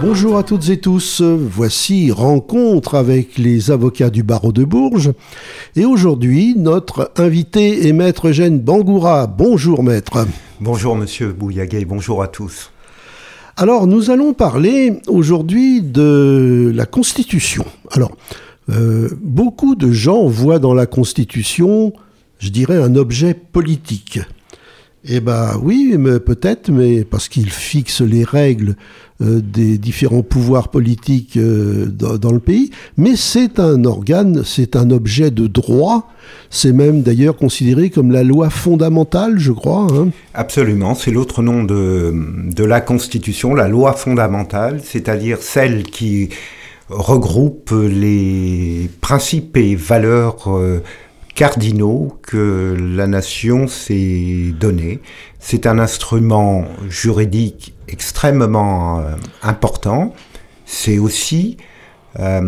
Bonjour à toutes et tous, voici Rencontre avec les avocats du barreau de Bourges. Et aujourd'hui, notre invité est Maître Eugène Bangoura. Bonjour Maître. Bonjour Monsieur Bouillagay, bonjour à tous. Alors nous allons parler aujourd'hui de la Constitution. Alors, euh, beaucoup de gens voient dans la Constitution, je dirais, un objet politique. Eh bien oui, peut-être, mais parce qu'il fixe les règles des différents pouvoirs politiques euh, dans, le pays, mais c'est un organe, c'est un objet de droit, c'est même d'ailleurs considéré comme la loi fondamentale, je crois. Hein. Absolument, c'est l'autre nom de, de la Constitution, la loi fondamentale, c'est-à-dire celle qui regroupe les principes et valeurs euh, cardinaux que la nation s'est donné. C'est un instrument juridique extrêmement euh, important. C'est aussi euh,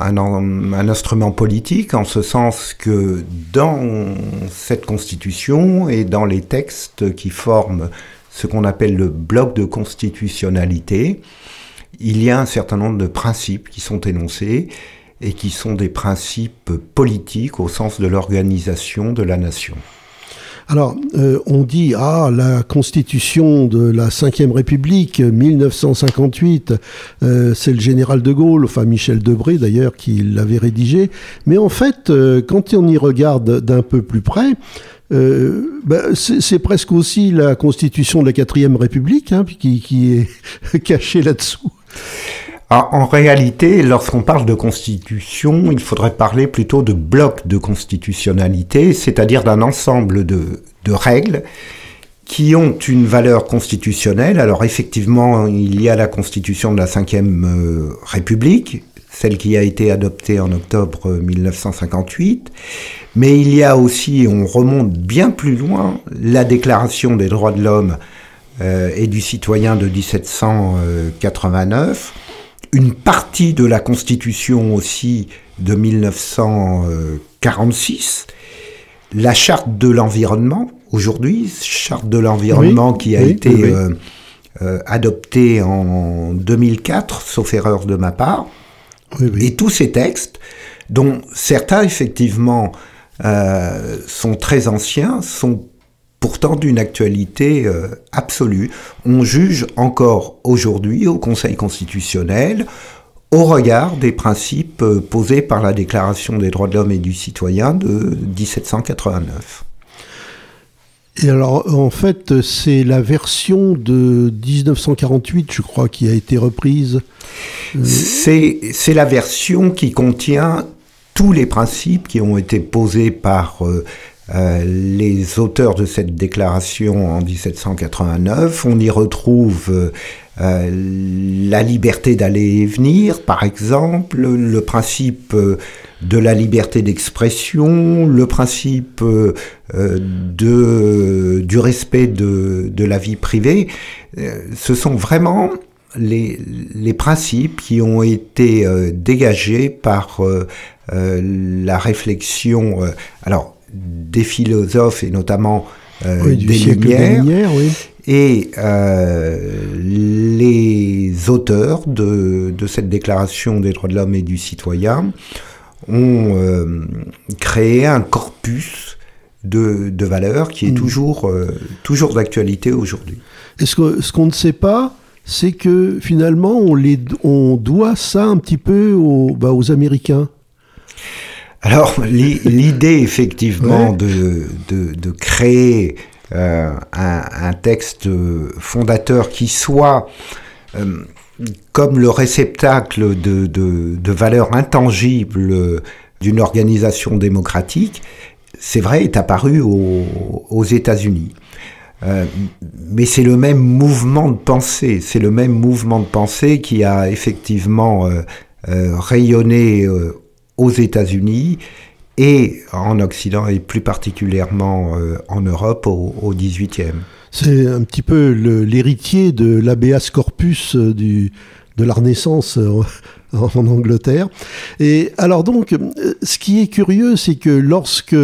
un, instrument politique en ce sens que dans cette constitution et dans les textes qui forment ce qu'on appelle le bloc de constitutionnalité, il y a un certain nombre de principes qui sont énoncés et qui sont des principes politiques au sens de l'organisation de la nation. Alors, euh, on dit, ah, la constitution de la Ve République, 1958, euh, c'est le général de Gaulle, enfin Michel Debré d'ailleurs, qui l'avait rédigé. Mais en fait, euh, quand on y regarde d'un peu plus près, ben, c'est presque aussi la constitution de la Quatrième République hein, qui, qui est cachée là-dessous. Ah, en réalité, lorsqu'on parle de constitution, il faudrait parler plutôt de bloc de constitutionnalité, c'est-à-dire d'un ensemble de, règles qui ont une valeur constitutionnelle. Alors effectivement, il y a la constitution de la Ve euh, République, celle qui a été adoptée en octobre 1958, mais il y a aussi, on remonte bien plus loin, la Déclaration des droits de l'homme euh, et du citoyen de 1789 une partie de la Constitution aussi de 1946, la charte de l'environnement, aujourd'hui, charte de l'environnement qui a été euh, euh, adoptée en 2004, sauf erreur de ma part, et tous ces textes, dont certains effectivement euh, sont très anciens, sont pourtant d'une actualité euh, absolue. On juge encore aujourd'hui au Conseil constitutionnel au regard des principes euh, posés par la Déclaration des droits de l'homme et du citoyen de 1789. Et alors, en fait, c'est la version de 1948, je crois, qui a été reprise. Euh, c'est la version qui contient tous les principes qui ont été posés par euh, les auteurs de cette déclaration en 1789. On y retrouve euh, la liberté d'aller et venir, par exemple, le principe euh, de la liberté d'expression, le principe de, du respect de, de, la vie privée. ce sont vraiment les, les, principes qui ont été dégagés par la réflexion. alors, des philosophes et notamment euh, des Lumières. Et euh, les auteurs de, cette déclaration des droits de l'homme et du citoyen ont euh, créé un corpus de, valeurs qui est mm. toujours, toujours d'actualité aujourd'hui. ce qu'on ne sait pas, c'est que finalement, on, les, on doit ça un petit peu aux, bah, aux Américains. Alors, l'idée, effectivement, de, de, créer euh, un, texte fondateur qui soit euh, comme le réceptacle de, de, valeurs intangibles d'une organisation démocratique, c'est vrai, est apparu aux, États-Unis. Euh, mais c'est le même mouvement de pensée, c'est le même mouvement de pensée qui a effectivement rayonné aux États-Unis et en Occident et plus particulièrement euh, en Europe au, XVIIIe. C'est un petit peu l'héritier de l'habeas corpus du, de la Renaissance en Angleterre. Et alors donc, ce qui est curieux, c'est que lorsque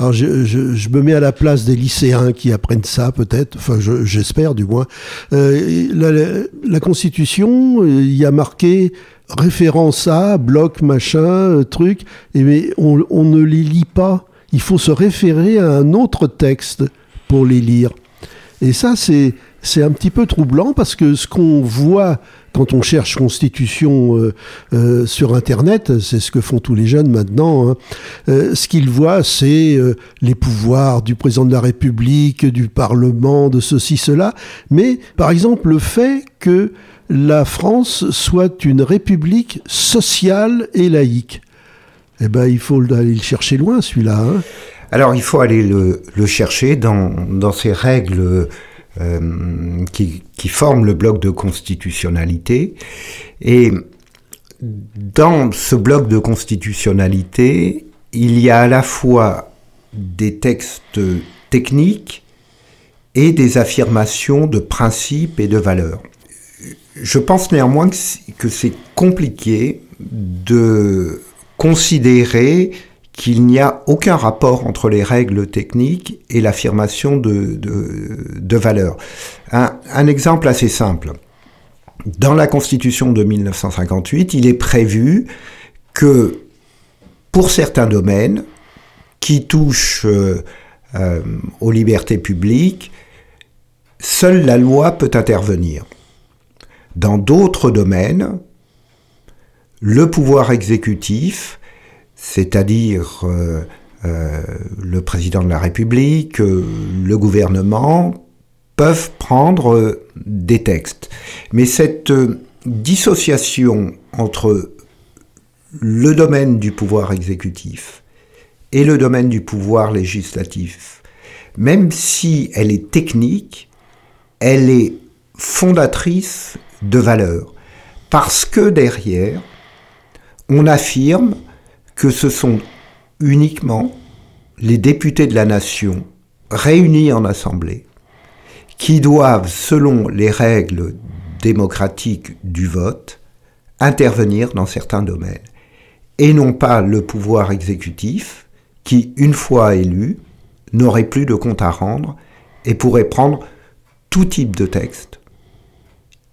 alors je, me mets à la place des lycéens qui apprennent ça peut-être, enfin j'espère du moins. Euh, la, la, Constitution, il y a marqué référence à, bloc, machin, euh, truc, et mais on, ne les lit pas. Il faut se référer à un autre texte pour les lire. Et ça, c'est c'est un petit peu troublant parce que ce qu'on voit quand on cherche constitution euh, euh, sur Internet, c'est ce que font tous les jeunes maintenant, hein, ce qu'ils voient, c'est les pouvoirs du président de la République, du Parlement, de ceci, cela. Mais par exemple, le fait que la France soit une république sociale et laïque, eh ben, il faut aller le chercher loin, celui-là. Hein. Alors, il faut aller le, chercher dans, dans ces règles euh, qui, qui, forment le bloc de constitutionnalité. Et dans ce bloc de constitutionnalité, il y a à la fois des textes techniques et des affirmations de principes et de valeurs. Je pense néanmoins que c'est compliqué de considérer qu'il n'y a aucun rapport entre les règles techniques et l'affirmation de, de, valeurs. Un, exemple assez simple. Dans la Constitution de 1958, il est prévu que pour certains domaines qui touchent euh, euh, aux libertés publiques, seule la loi peut intervenir. Dans d'autres domaines, le pouvoir exécutif c'est-à-dire euh, euh, le président de la République, euh, le gouvernement, peuvent prendre des textes. Mais cette dissociation entre le domaine du pouvoir exécutif et le domaine du pouvoir législatif, même si elle est technique, elle est fondatrice de valeurs. Parce que derrière, on affirme que ce sont uniquement les députés de la nation réunis en assemblée qui doivent, selon les règles démocratiques du vote, intervenir dans certains domaines, et non pas le pouvoir exécutif qui, une fois élu, n'aurait plus de compte à rendre et pourrait prendre tout type de texte,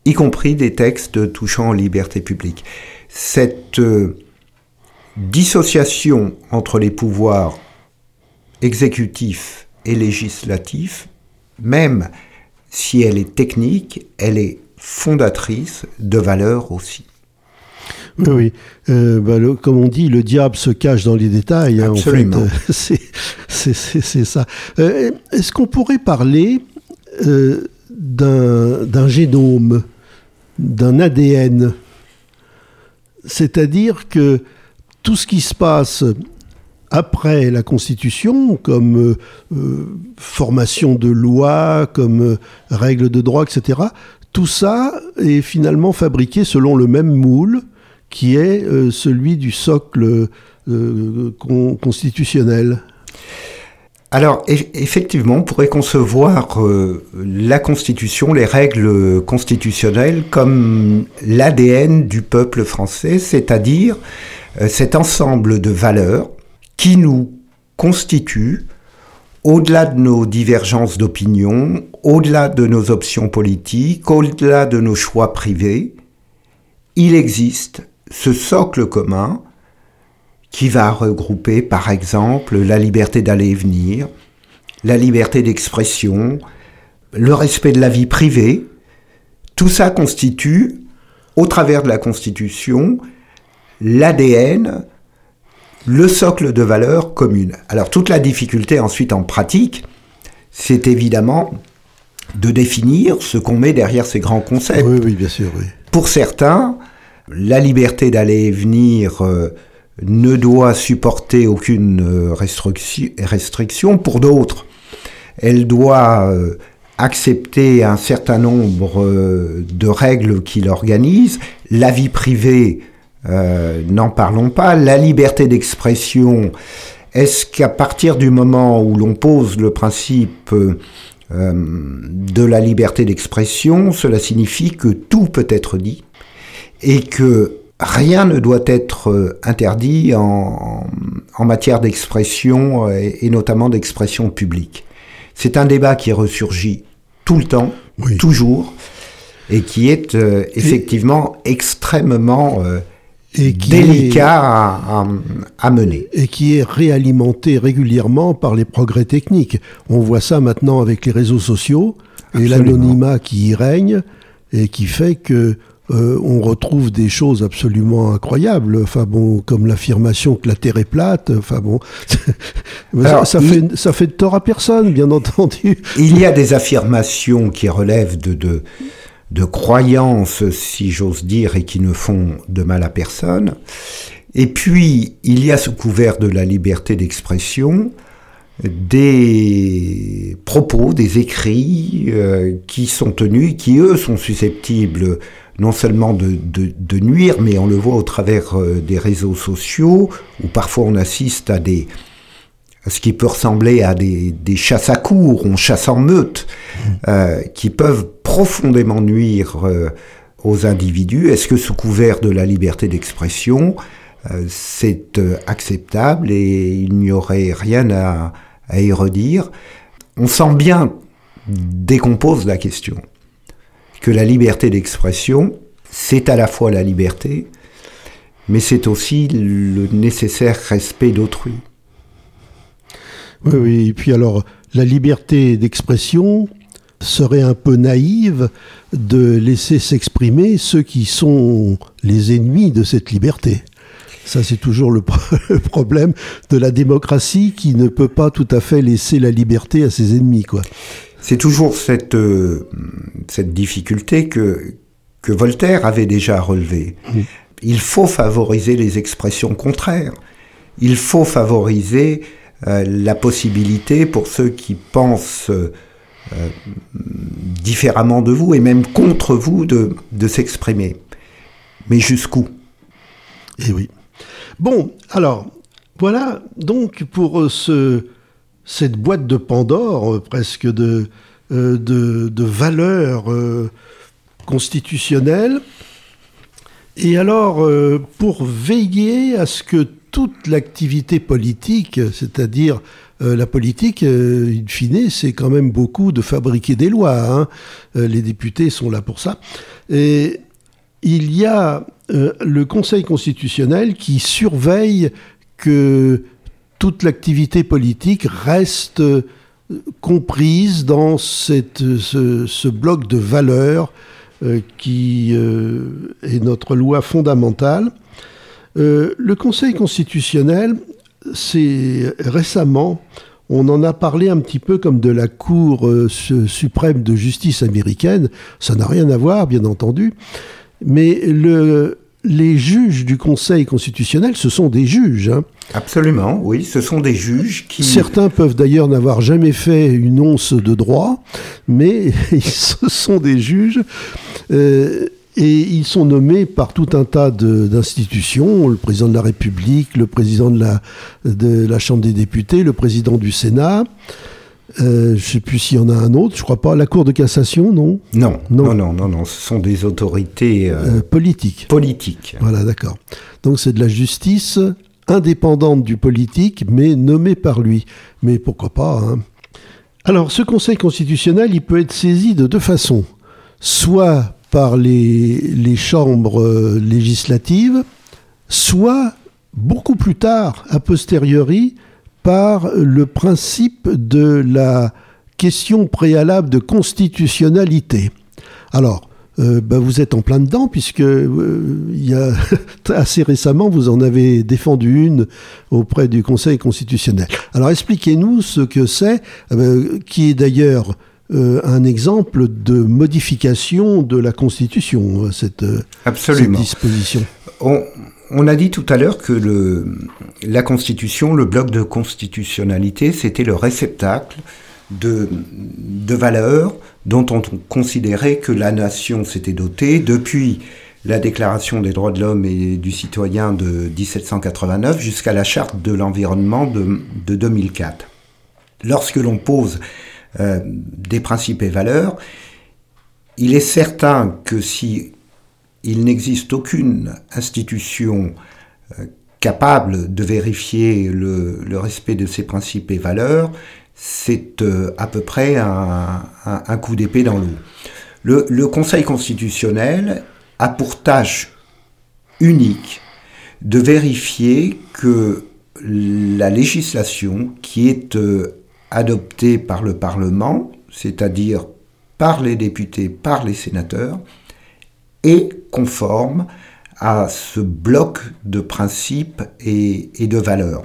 y compris des textes touchant aux libertés publiques. Cette euh, dissociation entre les pouvoirs exécutifs et législatifs, même si elle est technique, elle est fondatrice de valeurs aussi. Oui, oui. Euh, bah, comme on dit, le diable se cache dans les détails. Hein, Absolument. c'est ça. Euh, est-ce qu'on pourrait parler d'un génome, d'un ADN C'est-à-dire que tout ce qui se passe après la Constitution, comme euh, euh, formation de loi, comme euh, règles de droit, etc., tout ça est finalement fabriqué selon le même moule qui est celui du socle constitutionnel. Alors effectivement, on pourrait concevoir la Constitution, les règles constitutionnelles comme l'ADN du peuple français, c'est-à-dire euh, cet ensemble de valeurs qui nous constitue au-delà de nos divergences d'opinion, au-delà de nos options politiques, au-delà de nos choix privés, il existe ce socle commun qui va regrouper par exemple la liberté d'aller et venir, la liberté d'expression, le respect de la vie privée. Tout ça constitue, au travers de la Constitution, l'ADN, le socle de valeurs communes. Alors toute la difficulté ensuite en pratique, c'est évidemment de définir ce qu'on met derrière ces grands concepts. Oui, oui, bien sûr. Oui. Pour certains, la liberté d'aller et venir euh, ne doit supporter aucune euh, restriction. Pour d'autres, elle doit euh, accepter un certain nombre de règles qui l'organisent. La vie privée euh, n'en parlons pas. La liberté d'expression, est-ce qu'à partir du moment où l'on pose le principe euh, de la liberté d'expression, cela signifie que tout peut être dit et que rien ne doit être interdit en, matière d'expression et, notamment d'expression publique. C'est un débat qui ressurgit tout le temps, toujours, et qui est effectivement extrêmement et qui délicat à, mener. Et qui est réalimenté régulièrement par les progrès techniques. On voit ça maintenant avec les réseaux sociaux et l'anonymat qui y règne et qui fait que euh, on retrouve des choses absolument incroyables. Enfin bon, comme l'affirmation que la Terre est plate. Enfin bon, ça, fait, ça fait de tort à personne, bien entendu. Il y a des affirmations qui relèvent de, de de croyances, si j'ose dire, et qui ne font de mal à personne. Et puis, il y a sous couvert de la liberté d'expression des propos, des écrits euh, qui sont tenus, qui eux sont susceptibles non seulement de, de, nuire, mais on le voit au travers euh, des réseaux sociaux, où parfois on assiste à des, ce qui peut ressembler à des, des chasses à cours, on chasse en meute, euh, qui peuvent profondément nuire euh, aux individus. Est-ce que sous couvert de la liberté d'expression, euh, c'est acceptable et il n'y aurait rien à, à y redire On sent bien, dès qu'on pose la question, que la liberté d'expression, c'est à la fois la liberté, mais c'est aussi le nécessaire respect d'autrui. Oui, oui, et puis alors, la liberté d'expression serait un peu naïve de laisser s'exprimer ceux qui sont les ennemis de cette liberté. Ça, c'est toujours le, problème de la démocratie qui ne peut pas tout à fait laisser la liberté à ses ennemis, quoi. C'est toujours cette, euh, cette difficulté que, que Voltaire avait déjà relevée. Il faut favoriser les expressions contraires. Il faut favoriser euh, la possibilité pour ceux qui pensent euh, différemment de vous et même contre vous de, de s'exprimer. Mais jusqu'où? Eh oui. Bon, alors, voilà donc pour euh, ce, cette boîte de Pandore, presque de, de valeurs constitutionnelles. Et alors, pour veiller à ce que toute l'activité politique, c'est-à-dire euh, la politique, euh, in fine, c'est quand même beaucoup de fabriquer des lois. Hein. Euh, les députés sont là pour ça. Et il y a le Conseil constitutionnel qui surveille que toute l'activité politique reste comprise dans ce, bloc de valeurs qui est notre loi fondamentale. Euh, le Conseil constitutionnel, c'est récemment, on en a parlé un petit peu comme de la Cour euh, suprême de justice américaine. Ça n'a rien à voir, bien entendu. Mais le, les juges du Conseil constitutionnel, ce sont des juges. Hein. Absolument, oui, ce sont des juges qui... Certains peuvent d'ailleurs n'avoir jamais fait une once de droit, mais ce sont des juges. Euh, et ils sont nommés par tout un tas d'institutions, le président de la République, le président de la, de la Chambre des députés, le président du Sénat. Euh, je ne sais plus s'il y en a un autre, je crois pas. La Cour de cassation, non? Non, non, non, non, non, Ce sont des autorités euh, euh, politiques. Politiques. Voilà, d'accord. Donc c'est de la justice indépendante du politique, mais nommée par lui. Mais pourquoi pas hein Alors, ce Conseil constitutionnel, il peut être saisi de deux façons. Soit par les, chambres législatives, soit beaucoup plus tard, a posteriori, par le principe de la question préalable de constitutionnalité. Alors, euh, bah, vous êtes en plein dedans, puisque euh, il y a, assez récemment, vous en avez défendu une auprès du Conseil constitutionnel. Alors expliquez-nous ce que c'est, qui est d'ailleurs euh, un exemple de modification de la Constitution, euh, cette, euh, cette disposition. On, a dit tout à l'heure que la Constitution, le bloc de constitutionnalité, c'était le réceptacle de, valeurs dont on considérait que la nation s'était dotée depuis la Déclaration des droits de l'homme et du citoyen de 1789 jusqu'à la Charte de l'environnement de, de 2004. Lorsque l'on pose des principes et valeurs, il est certain que si il n'existe aucune institution capable de vérifier le, respect de ces principes et valeurs, c'est à peu près un, coup d'épée dans l'eau. le, Conseil constitutionnel a pour tâche unique de vérifier que la législation qui est euh, adoptée par le Parlement, c'est-à-dire par les députés, par les sénateurs, est conforme à ce bloc de principes et, et de valeurs.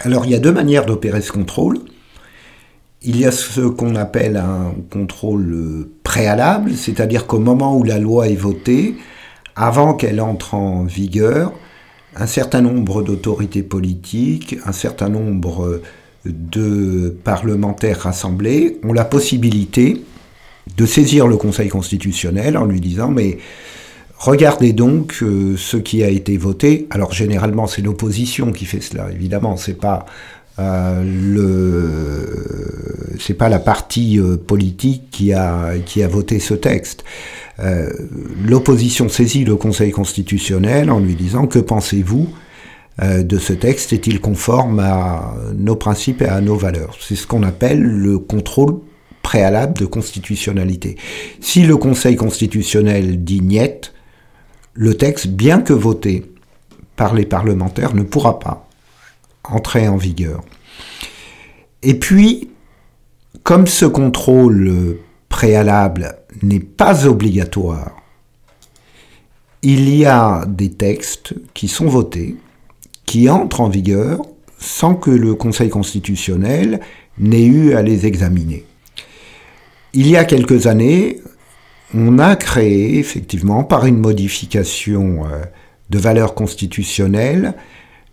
Alors il y a deux manières d'opérer ce contrôle. Il y a ce qu'on appelle un contrôle préalable, c'est-à-dire qu'au moment où la loi est votée, avant qu'elle entre en vigueur, un certain nombre d'autorités politiques, un certain nombre de parlementaires rassemblés ont la possibilité de saisir le Conseil constitutionnel en lui disant mais regardez donc euh, ce qui a été voté. Alors généralement c'est l'opposition qui fait cela, évidemment c'est pas euh, le c'est pas la partie euh, politique qui a qui a voté ce texte. L'opposition saisit le Conseil constitutionnel en lui disant que pensez-vous de ce texte? Est-il conforme à nos principes et à nos valeurs? C'est ce qu'on appelle le contrôle préalable de constitutionnalité. Si le Conseil constitutionnel dit niet, le texte, bien que voté par les parlementaires, ne pourra pas entrer en vigueur. Et puis, comme ce contrôle préalable n'est pas obligatoire. Il y a des textes qui sont votés, qui entrent en vigueur sans que le Conseil constitutionnel n'ait eu à les examiner. Il y a quelques années, on a créé effectivement par une modification euh, de valeur constitutionnelle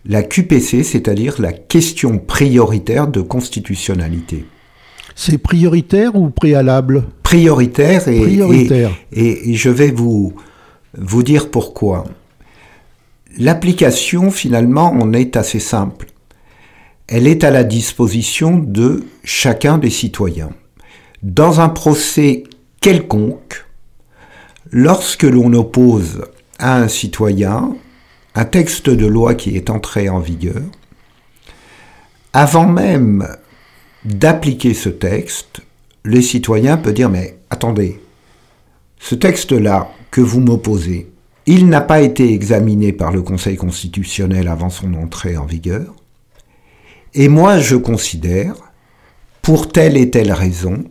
la QPC, c'est-à-dire la question prioritaire de constitutionnalité. C'est prioritaire ou préalable? Prioritaire et, Et, je vais vous, vous dire pourquoi. L'application, finalement, on est assez simple. Elle est à la disposition de chacun des citoyens. Dans un procès quelconque, lorsque l'on oppose à un citoyen un texte de loi qui est entré en vigueur, avant même d'appliquer ce texte, les citoyens peuvent dire mais attendez, ce texte-là que vous m'opposez, il n'a pas été examiné par le Conseil constitutionnel avant son entrée en vigueur, et moi je considère, pour telle et telle raison,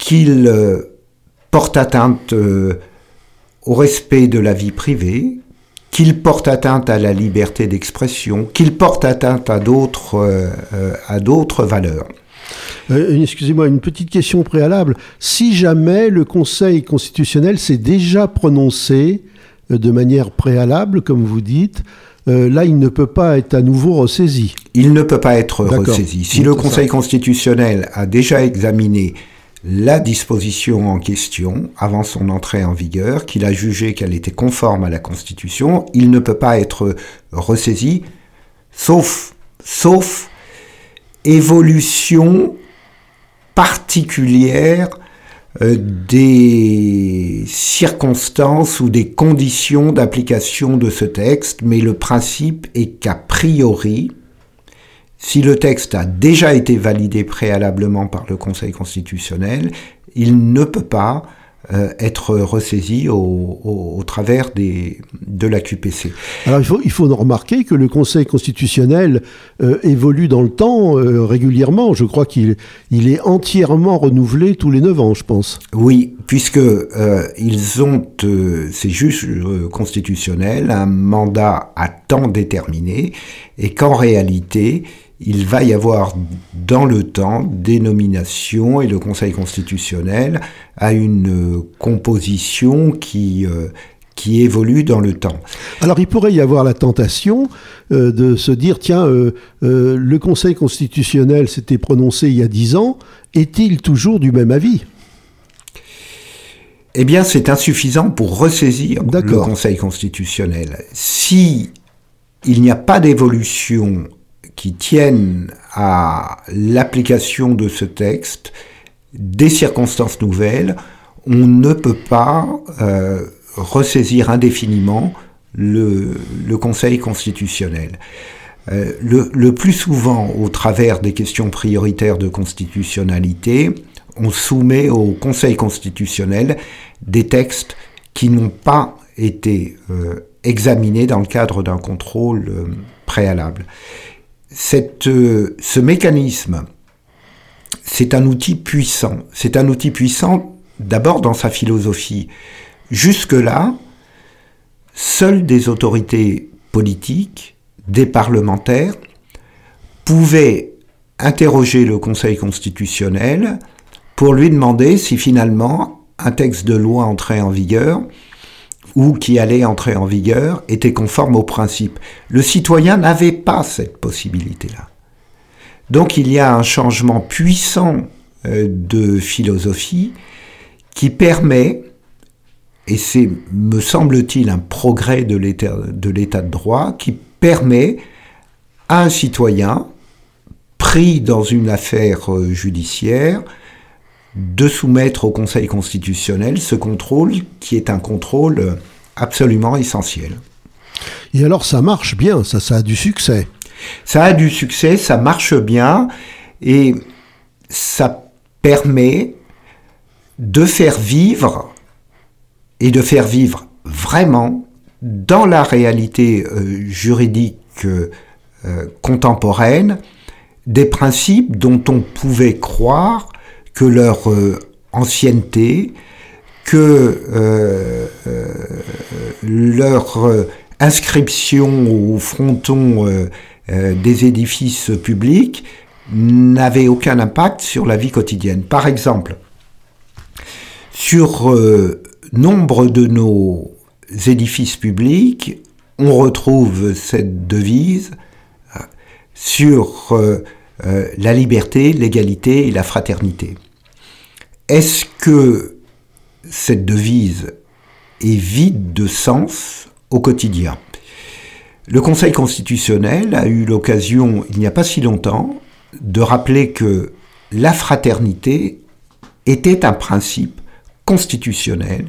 qu'il euh, porte atteinte euh, au respect de la vie privée, qu'il porte atteinte à la liberté d'expression, qu'il porte atteinte à d'autres euh, à d'autres valeurs. Euh, excusez-moi, une petite question préalable. Si jamais le Conseil constitutionnel s'est déjà prononcé de manière préalable, comme vous dites, là, il ne peut pas être à nouveau ressaisi. Il ne peut pas être ressaisi. Si le Conseil constitutionnel a déjà examiné la disposition en question avant son entrée en vigueur, qu'il a jugé qu'elle était conforme à la Constitution, il ne peut pas être ressaisi, sauf, sauf évolution particulière euh, des circonstances ou des conditions d'application de ce texte, mais le principe est qu'a priori, si le texte a déjà été validé préalablement par le Conseil constitutionnel, il ne peut pas euh, être ressaisi au, travers des, de la QPC. Alors il faut, il faut remarquer que le Conseil constitutionnel euh, évolue dans le temps euh, régulièrement. Je crois qu'il il est entièrement renouvelé tous les 9 ans, je pense. Oui, puisque ils ont, ces juges constitutionnels, un mandat à temps déterminé et qu'en réalité, il va y avoir dans le temps des nominations et le Conseil constitutionnel a une euh, composition qui, euh, qui évolue dans le temps. Alors il pourrait y avoir la tentation euh, de se dire, tiens, le Conseil constitutionnel s'était prononcé il y a dix ans, est-il toujours du même avis? Eh bien c'est insuffisant pour ressaisir le Conseil constitutionnel. Si il n'y a pas d'évolution qui tiennent à l'application de ce texte, des circonstances nouvelles, on ne peut pas euh, ressaisir indéfiniment le, Conseil constitutionnel. Euh, le, plus souvent, au travers des questions prioritaires de constitutionnalité, on soumet au Conseil constitutionnel des textes qui n'ont pas été euh, examinés dans le cadre d'un contrôle préalable. Cette, ce mécanisme, c'est un outil puissant. C'est un outil puissant d'abord dans sa philosophie. Jusque-là, seules des autorités politiques, des parlementaires, pouvaient interroger le Conseil constitutionnel pour lui demander si finalement un texte de loi entrait en vigueur ou qui allait entrer en vigueur était conforme aux principes. Le citoyen n'avait pas cette possibilité-là. Donc il y a un changement puissant euh, de philosophie qui permet, et c'est, me semble-t-il, un progrès de l'état de, droit, qui permet à un citoyen pris dans une affaire euh, judiciaire de soumettre au Conseil constitutionnel ce contrôle qui est un contrôle absolument essentiel. Et alors ça marche bien, ça, ça a du succès. Ça a du succès, ça marche bien et ça permet de faire vivre et de faire vivre vraiment dans la réalité euh, juridique euh, contemporaine des principes dont on pouvait croire que leur euh, ancienneté, que leur inscription au fronton euh, des édifices publics n'avait aucun impact sur la vie quotidienne. Par exemple, sur euh, nombre de nos édifices publics, on retrouve cette devise euh, la liberté, l'égalité et la fraternité. Est-ce que cette devise est vide de sens au quotidien? Le Conseil constitutionnel a eu l'occasion, il n'y a pas si longtemps, de rappeler que la fraternité était un principe constitutionnel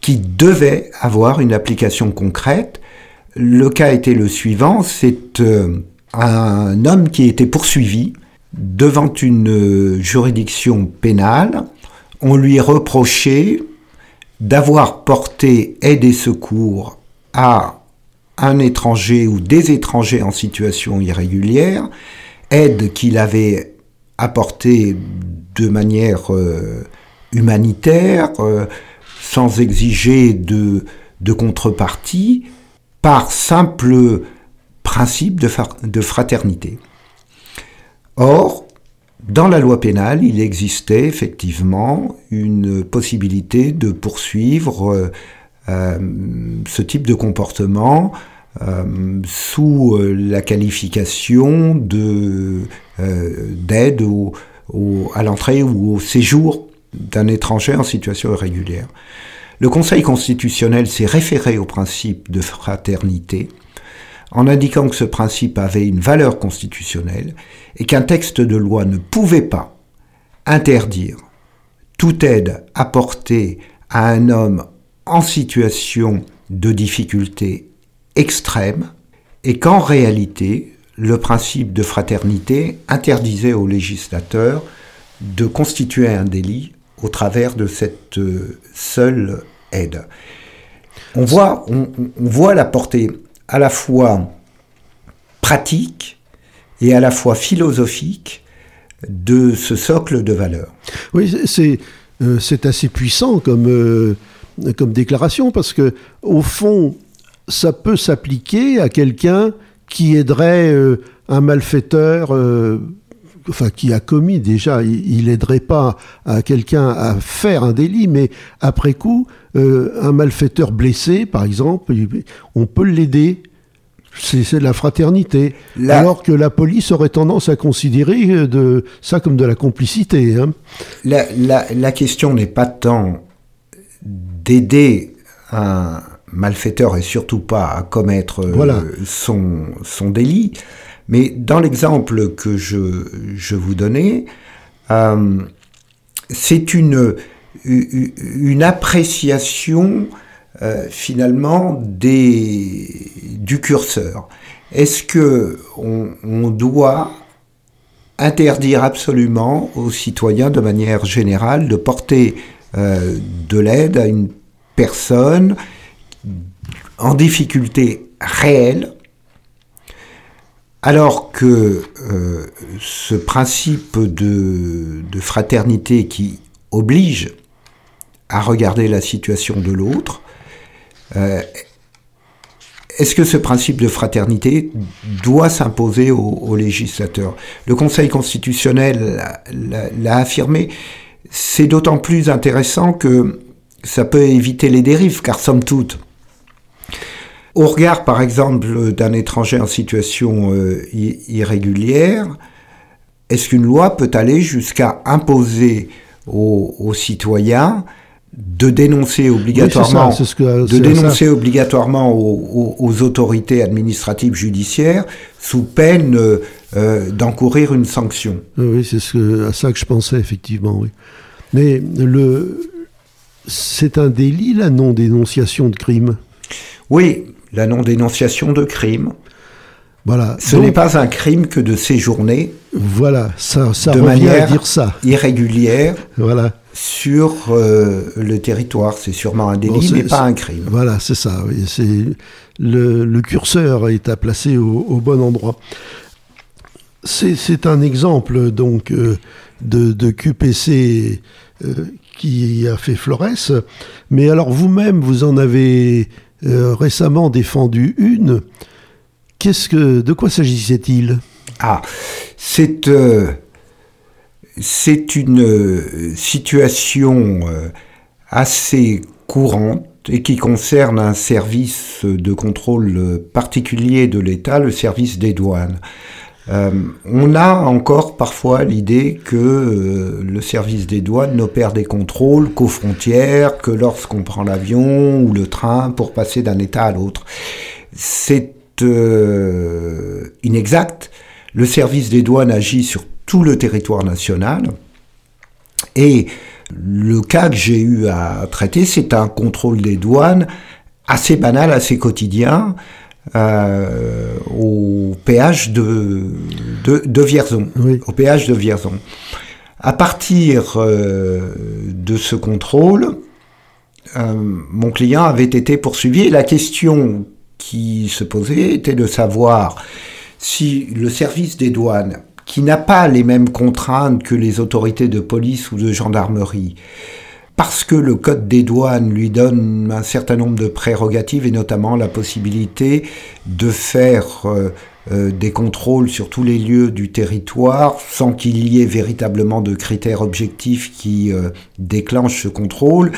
qui devait avoir une application concrète. Le cas était le suivant, c'est euh, un homme qui était poursuivi devant une juridiction pénale. On lui reprochait d'avoir porté aide et secours à un étranger ou des étrangers en situation irrégulière, aide qu'il avait apportée de manière euh, humanitaire, euh, sans exiger de, de, contrepartie, par simple principe de, fraternité. Or, dans la loi pénale, il existait effectivement une possibilité de poursuivre euh, ce type de comportement euh, sous euh, la qualification de d'aide à l'entrée ou au séjour d'un étranger en situation irrégulière. Le Conseil constitutionnel s'est référé au principe de fraternité en indiquant que ce principe avait une valeur constitutionnelle et qu'un texte de loi ne pouvait pas interdire toute aide apportée à un homme en situation de difficulté extrême et qu'en réalité, le principe de fraternité interdisait aux législateurs de constituer un délit au travers de cette euh, seule aide. On voit, on, voit la portée à la fois pratique et à la fois philosophique de ce socle de valeurs. Oui, c'est euh, assez puissant comme, euh, comme déclaration, parce que au fond, ça peut s'appliquer à quelqu'un qui aiderait euh, un malfaiteur, enfin qui a commis déjà, il, n'aiderait pas à quelqu'un à faire un délit, mais après coup, euh, un malfaiteur blessé, par exemple, on peut l'aider. C'est de la fraternité. Alors que la police aurait tendance à considérer de, ça comme de la complicité. Hein. La, la question n'est pas tant d'aider un malfaiteur et surtout pas à commettre euh, son, son délit, Mais dans l'exemple que je, je vous donnais, euh, c'est une, une appréciation euh, finalement du curseur. Est-ce que on, on, doit interdire absolument aux citoyens de manière générale de porter euh, de l'aide à une personne en difficulté réelle alors que euh, ce principe de, de, fraternité qui oblige à regarder la situation de l'autre, euh, est-ce que ce principe de fraternité doit s'imposer aux, législateurs Le Conseil constitutionnel l'a affirmé. C'est d'autant plus intéressant que ça peut éviter les dérives, car somme toute, au regard, par exemple, d'un étranger en situation euh, irrégulière, est-ce qu'une loi peut aller jusqu'à imposer aux, citoyens de dénoncer obligatoirement, de dénoncer obligatoirement aux, autorités administratives judiciaires sous peine euh, d'encourir une sanction. Oui, c'est ce à ça que je pensais effectivement. Oui. Mais le, c'est un délit la non-dénonciation de crime? Oui, la non-dénonciation de crime. Voilà. Ce n'est pas un crime que de séjourner. Voilà, ça, ça de manière à dire ça. irrégulière. Voilà. Sur euh, le territoire, c'est sûrement un délit, mais pas un crime. Voilà, c'est ça. c'est le, curseur est à placer au, bon endroit. C'est un exemple donc euh, de, de, QPC euh, qui a fait Flores. Mais alors vous-même, vous en avez récemment défendu une. Qu'est-ce que, de quoi s'agissait-il? Ah, c'est euh, une euh, situation assez courante et qui concerne un service de contrôle particulier de l'État, le service des douanes. Euh, on a encore parfois l'idée que euh, le service des douanes n'opère des contrôles qu'aux frontières, que lorsqu'on prend l'avion ou le train pour passer d'un État à l'autre. C'est euh, inexact. Le service des douanes agit sur tout le territoire national. Et le cas que j'ai eu à traiter, c'est un contrôle des douanes assez banal, assez quotidien, euh, au péage de, de, Vierzon. Au péage de Vierzon. À partir euh, de ce contrôle, euh, mon client avait été poursuivi et la question qui se posait était de savoir si le service des douanes, qui n'a pas les mêmes contraintes que les autorités de police ou de gendarmerie, parce que le Code des douanes lui donne un certain nombre de prérogatives et notamment la possibilité de faire euh, euh, des contrôles sur tous les lieux du territoire sans qu'il y ait véritablement de critères objectifs qui euh, déclenchent ce contrôle,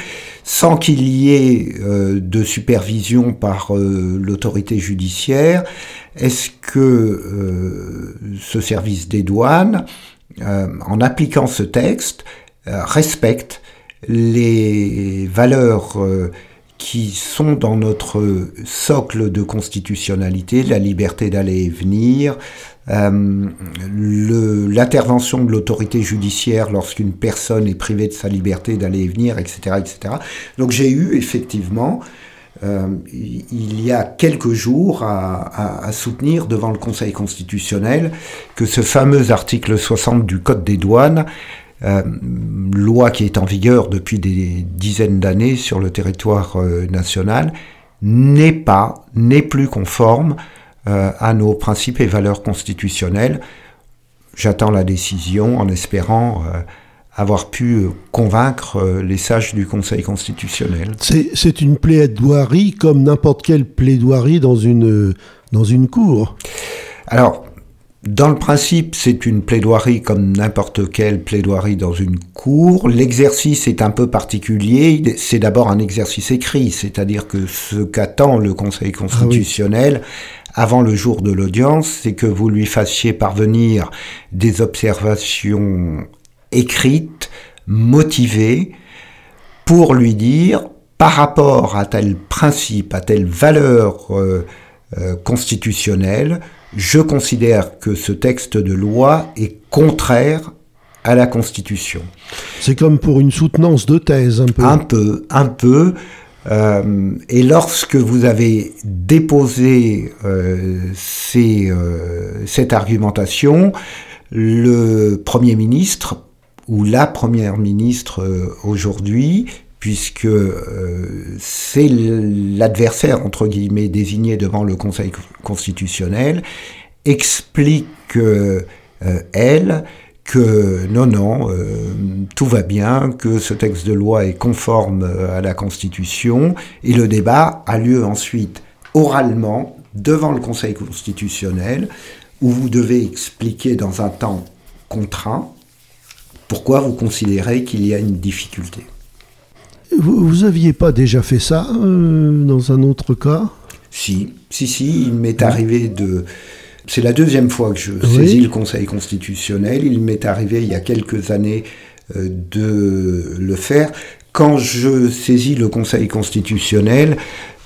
sans qu'il y ait de supervision par l'autorité judiciaire. Est-ce que ce service des douanes, en appliquant ce texte, respecte les valeurs euh, qui sont dans notre socle de constitutionnalité, la liberté d'aller et venir, euh, l'intervention de l'autorité judiciaire lorsqu'une personne est privée de sa liberté d'aller et venir, etc. etc. Donc j'ai eu effectivement, euh, il y a quelques jours, à, à, soutenir devant le Conseil constitutionnel que ce fameux article 60 du Code des douanes euh, loi qui est en vigueur depuis des dizaines d'années sur le territoire euh, national, n'est pas, n'est plus conforme euh, à nos principes et valeurs constitutionnelles. J'attends la décision en espérant avoir pu convaincre les sages du Conseil constitutionnel. C'est une plaidoirie comme n'importe quelle plaidoirie dans une, dans une cour. Alors, dans le principe, c'est une plaidoirie comme n'importe quelle plaidoirie dans une cour. L'exercice est un peu particulier. C'est d'abord un exercice écrit, c'est-à-dire que ce qu'attend le Conseil constitutionnel avant le jour de l'audience, c'est que vous lui fassiez parvenir des observations écrites, motivées, pour lui dire, par rapport à tel principe, à telle valeur euh, constitutionnelle, je considère que ce texte de loi est contraire à la Constitution. C'est comme pour une soutenance de thèse, un peu. Un peu, un peu. Euh, et lorsque vous avez déposé euh, ces, euh, cette argumentation, le Premier ministre ou la Première ministre euh, aujourd'hui, puisque euh, c'est l'adversaire, entre guillemets, désigné devant le Conseil constitutionnel, explique, euh, elle, que non, non, tout va bien, que ce texte de loi est conforme à la Constitution, et le débat a lieu ensuite oralement devant le Conseil constitutionnel, où vous devez expliquer dans un temps contraint pourquoi vous considérez qu'il y a une difficulté. Vous n'aviez pas déjà fait ça euh, dans un autre cas? Si, si, si, il m'est arrivé de... C'est la deuxième fois que je saisis le Conseil constitutionnel. Il m'est arrivé il y a quelques années euh, de le faire. Quand je saisis le Conseil constitutionnel,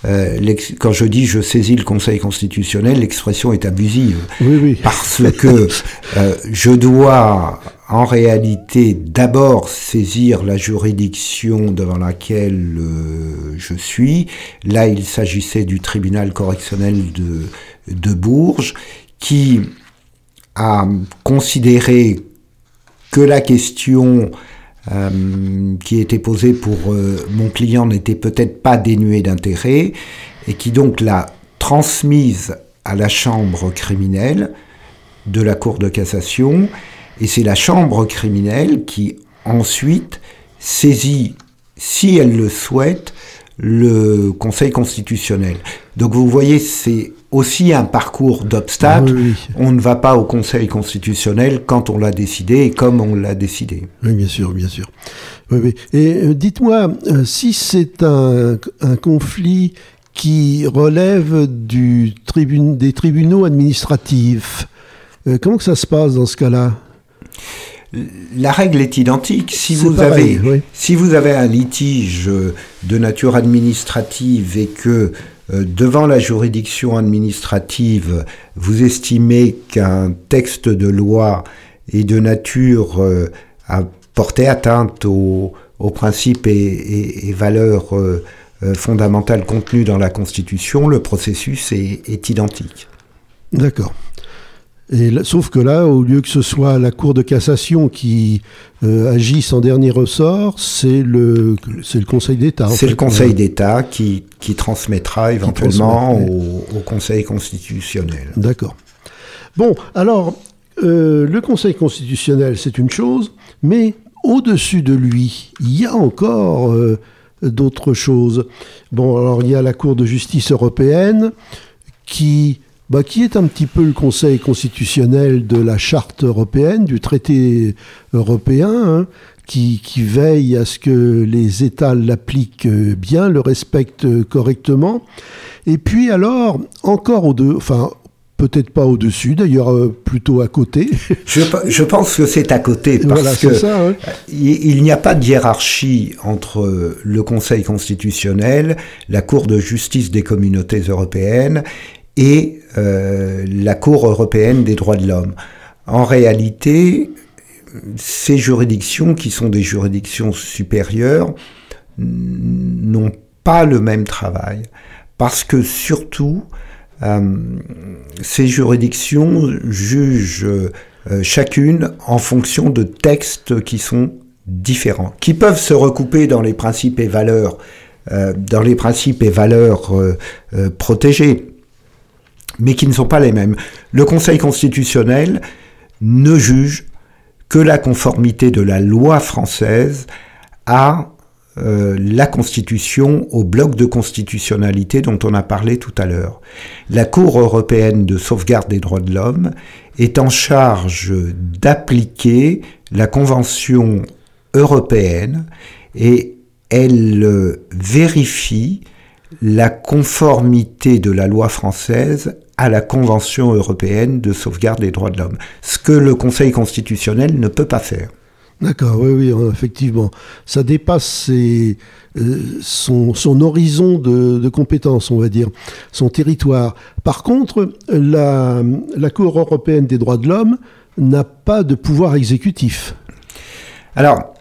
euh, quand je dis je saisis le Conseil constitutionnel, l'expression est abusive. Oui, oui. Parce que euh, je dois en réalité d'abord saisir la juridiction devant laquelle euh, je suis. Là, il s'agissait du tribunal correctionnel de, Bourges qui a considéré que la question euh, qui était posée pour euh, mon client n'était peut-être pas dénuée d'intérêt et qui donc l'a transmise à la chambre criminelle de la Cour de cassation et c'est la chambre criminelle qui ensuite saisit, si elle le souhaite, le Conseil constitutionnel. Donc vous voyez, c'est aussi un parcours d'obstacles. On ne va pas au Conseil constitutionnel quand on l'a décidé et comme on l'a décidé. Oui, bien sûr, bien sûr. Oui, Et euh, dites-moi, euh, si c'est un, conflit qui relève du des tribunaux administratifs, euh, comment que ça se passe dans ce cas-là? La règle est identique. Si vous, avez, si vous avez un litige de nature administrative et que euh, devant la juridiction administrative, vous estimez qu'un texte de loi est de nature euh, à porter atteinte aux, principes et, valeurs euh, fondamentales contenues dans la Constitution, le processus est identique. D'accord sauf que là, au lieu que ce soit la Cour de cassation qui euh, agisse en dernier ressort, c'est le, le Conseil d'État. C'est le Conseil d'État qui, qui, transmettra éventuellement au, Conseil constitutionnel. D'accord. Bon, alors, euh, le Conseil constitutionnel, c'est une chose, mais au-dessus de lui, il y a encore euh, d'autres choses. Bon, alors, il y a la Cour de justice européenne qui bah, qui est un petit peu le Conseil constitutionnel de la charte européenne, du traité européen, hein, qui, qui, veille à ce que les États l'appliquent bien, le respectent correctement. Et puis alors, encore au deux, enfin, peut-être pas au-dessus, d'ailleurs euh, plutôt à côté. Je, je pense que c'est à côté parce que ça, il, n'y a pas de hiérarchie entre le Conseil constitutionnel, la Cour de justice des communautés européennes et euh, la Cour européenne des droits de l'homme. En réalité, ces juridictions, qui sont des juridictions supérieures, n'ont pas le même travail. Parce que surtout, euh, ces juridictions jugent euh, chacune en fonction de textes qui sont différents, qui peuvent se recouper dans les principes et valeurs, dans les principes et valeurs protégés mais qui ne sont pas les mêmes. Le Conseil constitutionnel ne juge que la conformité de la loi française à euh, la Constitution, au bloc de constitutionnalité dont on a parlé tout à l'heure. La Cour européenne de sauvegarde des droits de l'homme est en charge d'appliquer la Convention européenne et elle euh, vérifie la conformité de la loi française à la Convention européenne de sauvegarde des droits de l'homme, ce que le Conseil constitutionnel ne peut pas faire. D'accord, oui, oui, effectivement. Ça dépasse ses, son, son, horizon de, de compétences, on va dire, son territoire. Par contre, la, la Cour européenne des droits de l'homme n'a pas de pouvoir exécutif. Alors,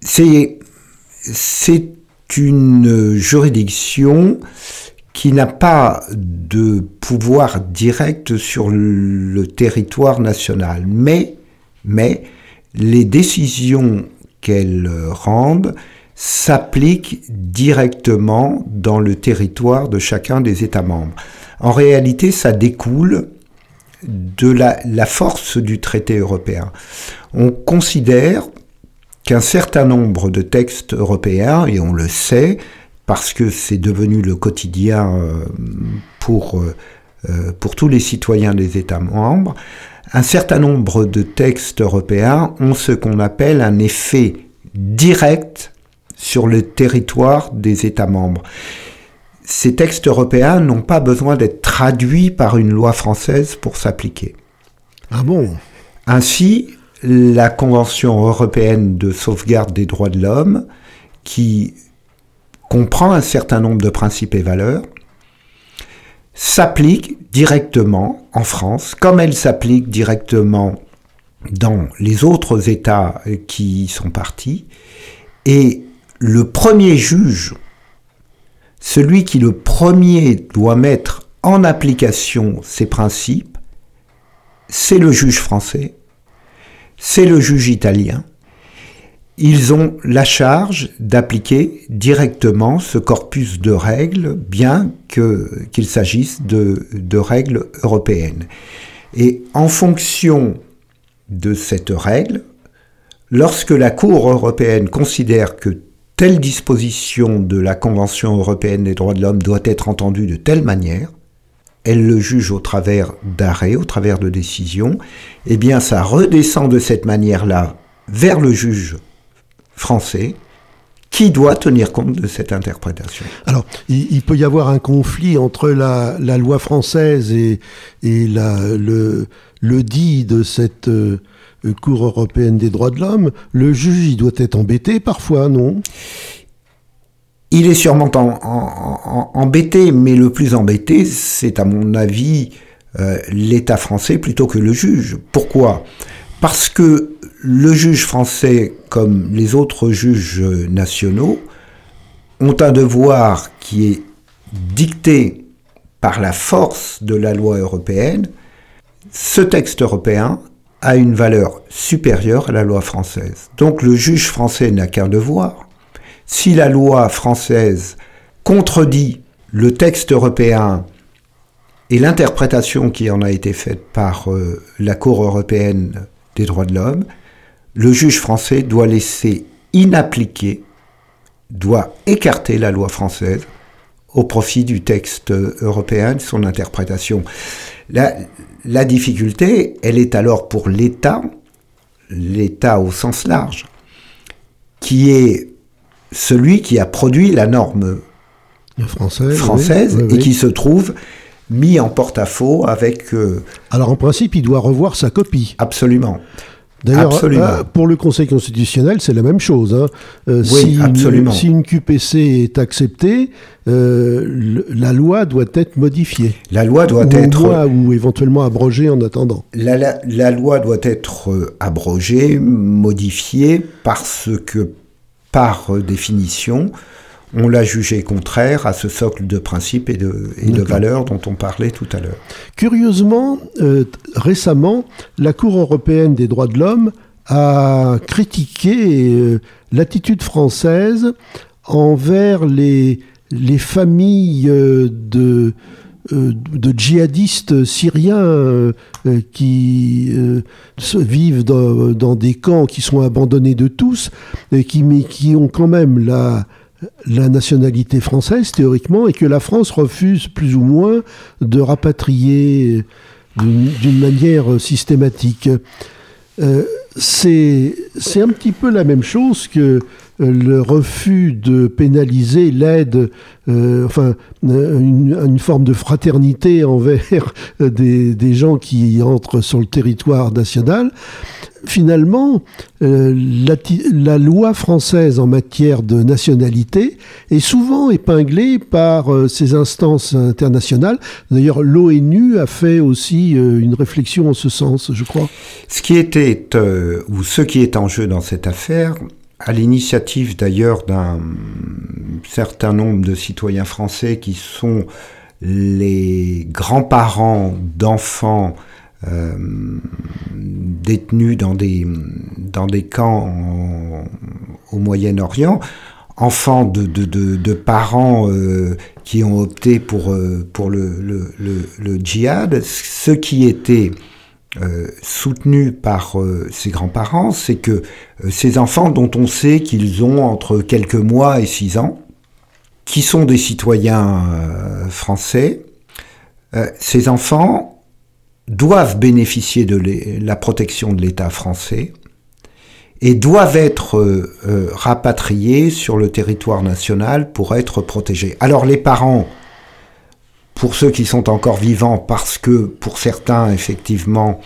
c'est une juridiction qui n'a pas de pouvoir direct sur le territoire national, mais, mais les décisions qu'elle rende s'appliquent directement dans le territoire de chacun des États membres. En réalité, ça découle de la force du traité européen. On considère qu'un certain nombre de textes européens, et on le sait, parce que c'est devenu le quotidien euh, pour, euh, euh, pour tous les citoyens des États membres, un certain nombre de textes européens ont ce qu'on appelle un effet direct sur le territoire des États membres. Ces textes européens n'ont pas besoin d'être traduits par une loi française pour s'appliquer. Ah bon? Ainsi, la Convention européenne de sauvegarde des droits de l'homme, qui comprend un certain nombre de principes et valeurs, s'applique directement en France, comme elle s'applique directement dans les autres États qui y sont partis. Et le premier juge, celui qui le premier doit mettre en application ces principes, c'est le juge français c'est le juge italien. Ils ont la charge d'appliquer directement ce corpus de règles, bien qu'il s'agisse de, de règles européennes. Et en fonction de cette règle, lorsque la Cour européenne considère que telle disposition de la Convention européenne des droits de l'homme doit être entendue de telle manière, elle le juge au travers d'arrêts, au travers de décisions, eh bien ça redescend de cette manière-là vers le juge français qui doit tenir compte de cette interprétation. Alors, il, peut y avoir un conflit entre la, loi française et, le dit de cette euh, Cour européenne des droits de l'homme. Le juge, il doit être embêté parfois, non? Il est sûrement embêté, mais le plus embêté, c'est à mon avis euh, l'État français plutôt que le juge. Pourquoi? Parce que le juge français, comme les autres juges nationaux, ont un devoir qui est dicté par la force de la loi européenne. Ce texte européen a une valeur supérieure à la loi française. Donc le juge français n'a qu'un devoir, si la loi française contredit le texte européen et l'interprétation qui en a été faite par euh, la Cour européenne des droits de l'homme, le juge français doit laisser inappliquer, doit écarter la loi française au profit du texte européen, de son interprétation. La difficulté, elle est alors pour l'État, l'État au sens large, qui est celui qui a produit la norme française, et qui se trouve mis en porte-à-faux avec... Euh, Alors en principe, il doit revoir sa copie. Absolument. D'ailleurs, euh, pour le Conseil constitutionnel, c'est la même chose. Hein. Euh, oui, si, absolument. Une, si une QPC est acceptée, la loi doit être modifiée. La loi doit être... ou éventuellement abrogée en attendant. La, la, loi doit être abrogée, modifiée, parce que par définition, on l'a jugé contraire à ce socle de principes et de, valeurs dont on parlait tout à l'heure. Curieusement, euh, récemment, la Cour européenne des droits de l'homme a critiqué euh, l'attitude française envers les, les familles euh, de de djihadistes syriens euh, euh, qui vivent dans, des camps qui sont abandonnés de tous, et qui, mais qui ont quand même la nationalité française théoriquement, et que la France refuse plus ou moins de rapatrier d'une manière systématique. C'est un petit peu la même chose que le refus de pénaliser l'aide, enfin une, forme de fraternité envers des, des, gens qui entrent sur le territoire national finalement, euh, la, loi française en matière de nationalité est souvent épinglée par euh, ces instances internationales. D'ailleurs, l'ONU a fait aussi euh, une réflexion en ce sens, je crois. Ce qui était, ou ce qui est en jeu dans cette affaire, à l'initiative d'ailleurs d'un certain nombre de citoyens français qui sont les grands-parents d'enfants euh, détenus dans des, dans des camps au Moyen-Orient, enfants de, de, de, parents euh, qui ont opté pour, euh, pour le, le, le, djihad, ce qui était soutenu par ses grands-parents, c'est que ces enfants dont on sait qu'ils ont entre quelques mois et six ans, qui sont des citoyens français, ces enfants doivent bénéficier de la protection de l'État français et doivent être euh, euh, rapatriés sur le territoire national pour être protégés. Alors les parents, pour ceux qui sont encore vivants, parce que pour certains, effectivement,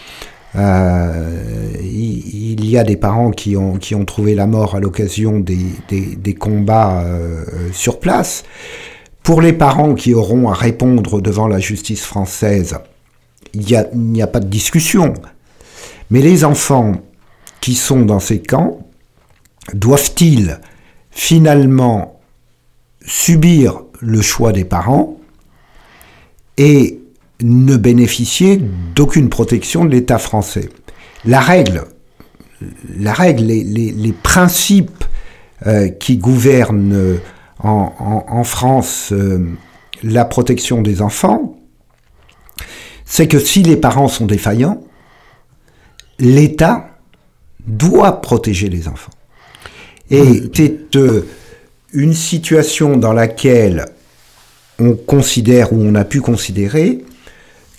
euh, il, y a des parents qui ont, trouvé la mort à l'occasion des, combats sur place. Pour les parents qui auront à répondre devant la justice française, il n'y a, pas de discussion. Mais les enfants qui sont dans ces camps, doivent-ils finalement subir le choix des parents et ne bénéficier d'aucune protection de l'État français? La règle, la règle les, principes euh, qui gouvernent en, France euh, la protection des enfants, c'est que si les parents sont défaillants, l'État doit protéger les enfants. Et c'est euh, une situation dans laquelle on considère ou on a pu considérer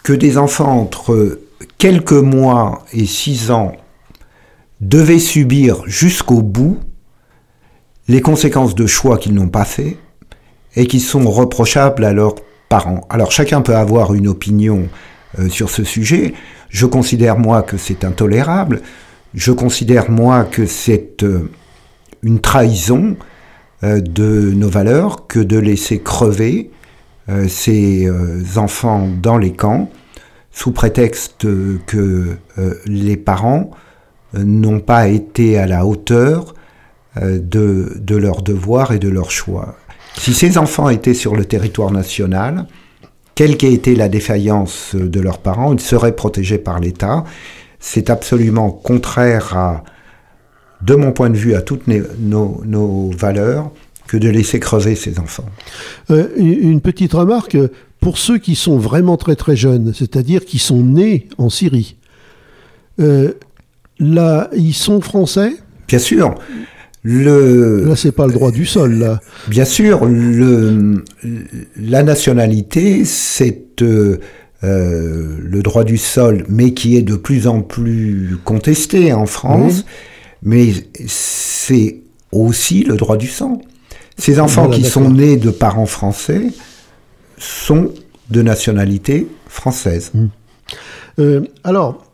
que des enfants entre quelques mois et six ans devaient subir jusqu'au bout les conséquences de choix qu'ils n'ont pas fait et qui sont reprochables à leurs parents. Alors chacun peut avoir une opinion sur ce sujet. Je considère moi que c'est intolérable. Je considère moi que c'est euh, une trahison euh, de nos valeurs que de laisser crever ces enfants dans les camps sous prétexte que les parents n'ont pas été à la hauteur de, de leurs devoirs et de leurs choix. Si ces enfants étaient sur le territoire national, quelle qu'ait été la défaillance de leurs parents, ils seraient protégés par l'État. C'est absolument contraire à, de mon point de vue, à toutes nos, valeurs que de laisser crever ces enfants. Euh, une petite remarque, pour ceux qui sont vraiment très très jeunes, c'est-à-dire qui sont nés en Syrie, euh, là, ils sont français? Bien sûr. Le, là, c'est pas le droit du sol, là. Bien sûr, le, la nationalité, c'est euh, euh, le droit du sol, mais qui est de plus en plus contesté en France. Mais c'est aussi le droit du sang. Ces enfants qui sont nés de parents français sont de nationalité française. Mmh. Euh, alors,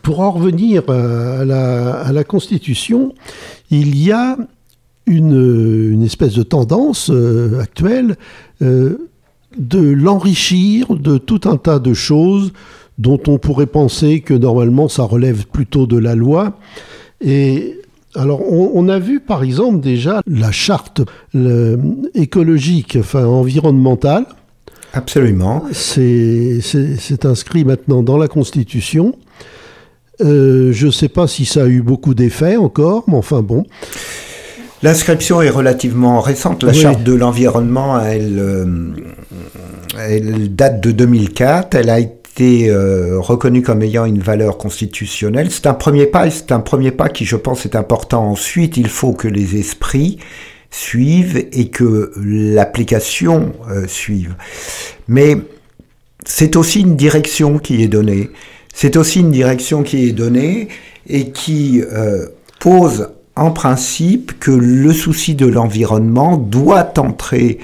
pour en revenir à la, à la Constitution, il y a une, espèce de tendance euh, actuelle euh, de l'enrichir de tout un tas de choses dont on pourrait penser que normalement ça relève plutôt de la loi. Et alors on, a vu par exemple déjà la charte écologique, enfin environnementale. Absolument. C'est inscrit maintenant dans la Constitution. Euh, je ne sais pas si ça a eu beaucoup d'effets encore, mais enfin bon. L'inscription est relativement récente. La charte de l'environnement, elle, euh, elle, date de 2004. Elle a été euh, reconnue comme ayant une valeur constitutionnelle. C'est un premier pas, et c'est un premier pas qui, je pense, est important. Ensuite, il faut que les esprits suivent et que l'application suive. Mais c'est aussi une direction qui est donnée. C'est aussi une direction qui est donnée et qui euh, pose en principe que le souci de l'environnement doit entrer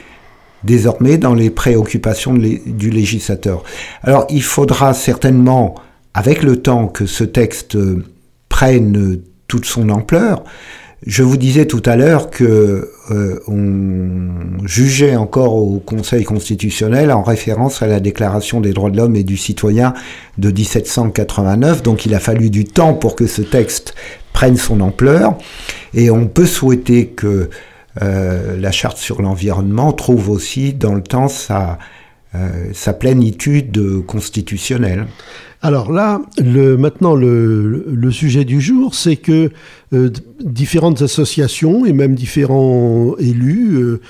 désormais dans les préoccupations du législateur. Alors il faudra certainement, avec le temps, que ce texte prenne toute son ampleur. Je vous disais tout à l'heure que euh, on jugeait encore au Conseil constitutionnel en référence à la Déclaration des droits de l'homme et du citoyen de 1789, donc il a fallu du temps pour que ce texte prenne son ampleur, et on peut souhaiter que euh, la charte sur l'environnement trouve aussi dans le temps sa, euh, sa plénitude constitutionnelle. Alors là, maintenant, le, sujet du jour, c'est que euh, différentes associations et même différents élus euh,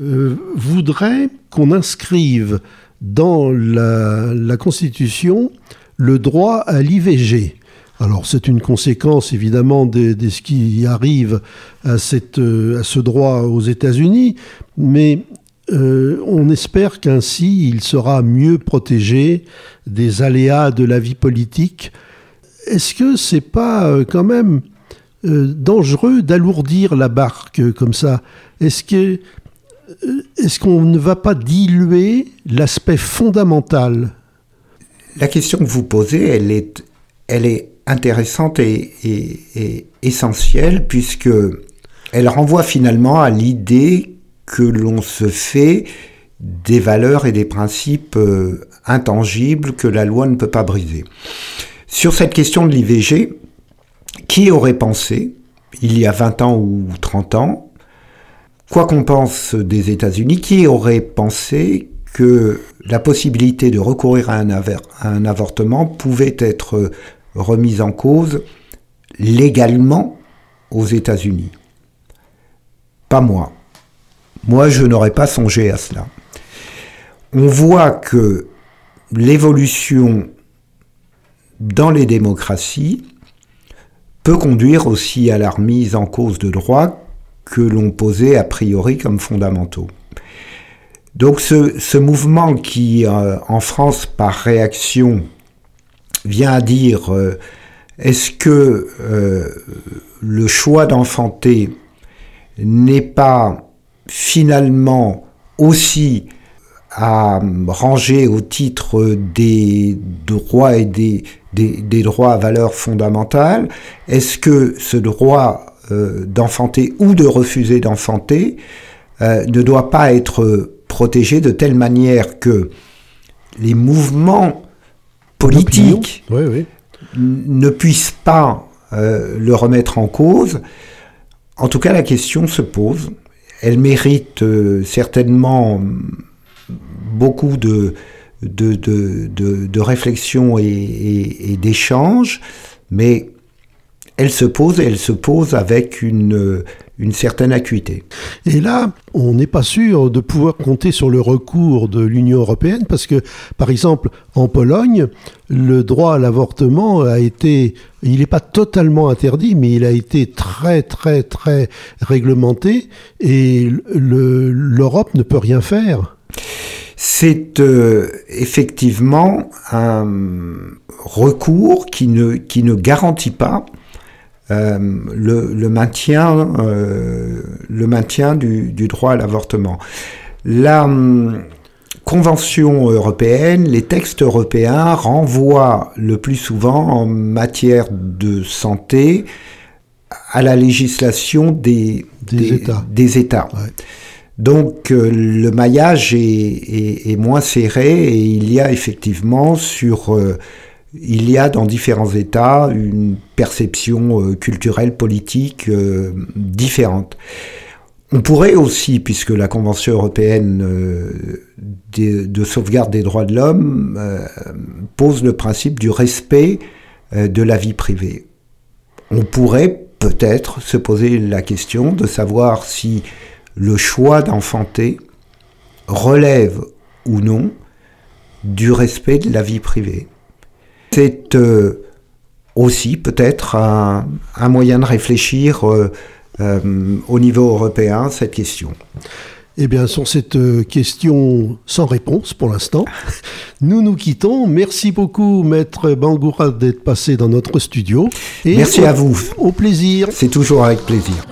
euh, voudraient qu'on inscrive dans la, Constitution le droit à l'IVG. Alors c'est une conséquence évidemment de, ce qui arrive à, à ce droit aux États-Unis, mais euh, on espère qu'ainsi il sera mieux protégé des aléas de la vie politique. Est-ce que c'est pas euh, quand même euh, dangereux d'alourdir la barque comme ça? Est-ce que est-ce qu'on ne va pas diluer l'aspect fondamental? La question que vous posez, elle est, elle est intéressante et, et essentielle puisque elle renvoie finalement à l'idée que l'on se fait des valeurs et des principes euh, intangibles que la loi ne peut pas briser. Sur cette question de l'IVG, qui aurait pensé, il y a 20 ans ou 30 ans, quoi qu'on pense des États-Unis, qui aurait pensé que la possibilité de recourir à un, à un avortement pouvait être remise en cause légalement aux États-Unis? Pas moi. Moi, je n'aurais pas songé à cela. On voit que l'évolution dans les démocraties peut conduire aussi à la remise en cause de droits que l'on posait a priori comme fondamentaux. Donc ce, mouvement qui, euh, en France, par réaction, vient à dire euh, est-ce que euh, le choix d'enfanter n'est pas finalement aussi à ranger au titre des droits et des, des, droits à valeur fondamentale Est-ce que ce droit euh, d'enfanter ou de refuser d'enfanter euh, ne doit pas être protégé de telle manière que les mouvements politiques ne puissent pas euh, le remettre en cause? En tout cas, la question se pose elle mérite euh, certainement beaucoup de, de, de, de, réflexion et, d'échange, mais elle se pose et elle se pose avec une, une certaine acuité. Et là, on n'est pas sûr de pouvoir compter sur le recours de l'Union européenne parce que, par exemple, en Pologne, le droit à l'avortement a été, il n'est pas totalement interdit, mais il a été très, très, très réglementé et l'Europe ne peut rien faire. C'est euh, effectivement un recours qui ne, qui ne garantit pas euh, le, maintien, euh, le maintien du, droit à l'avortement. La hum, Convention européenne, les textes européens renvoient le plus souvent en matière de santé à la législation des, des, États. Donc euh, le maillage est, moins serré et il y a effectivement sur il y a dans différents États une perception euh, culturelle, politique euh, différente. On pourrait aussi, puisque la Convention européenne euh, de, sauvegarde des droits de l'homme pose le principe du respect de la vie privée, on pourrait peut-être se poser la question de savoir si le choix d'enfanter relève ou non du respect de la vie privée. C'est euh, aussi peut-être un, moyen de réfléchir euh, euh, au niveau européen cette question. Eh bien, sur cette question sans réponse pour l'instant, nous nous quittons. Merci beaucoup, Maître Bangoura, d'être passé dans notre studio. Merci à vous. Au plaisir. C'est toujours avec plaisir.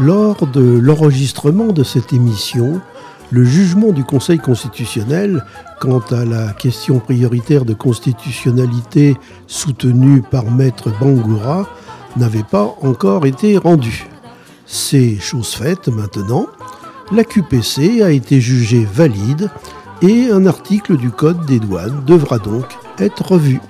Lors de l'enregistrement de cette émission, le jugement du Conseil constitutionnel quant à la question prioritaire de constitutionnalité soutenue par Maître Bangoura n'avait pas encore été rendu. C'est chose faite maintenant. La QPC a été jugée valide et un article du Code des douanes devra donc être revu.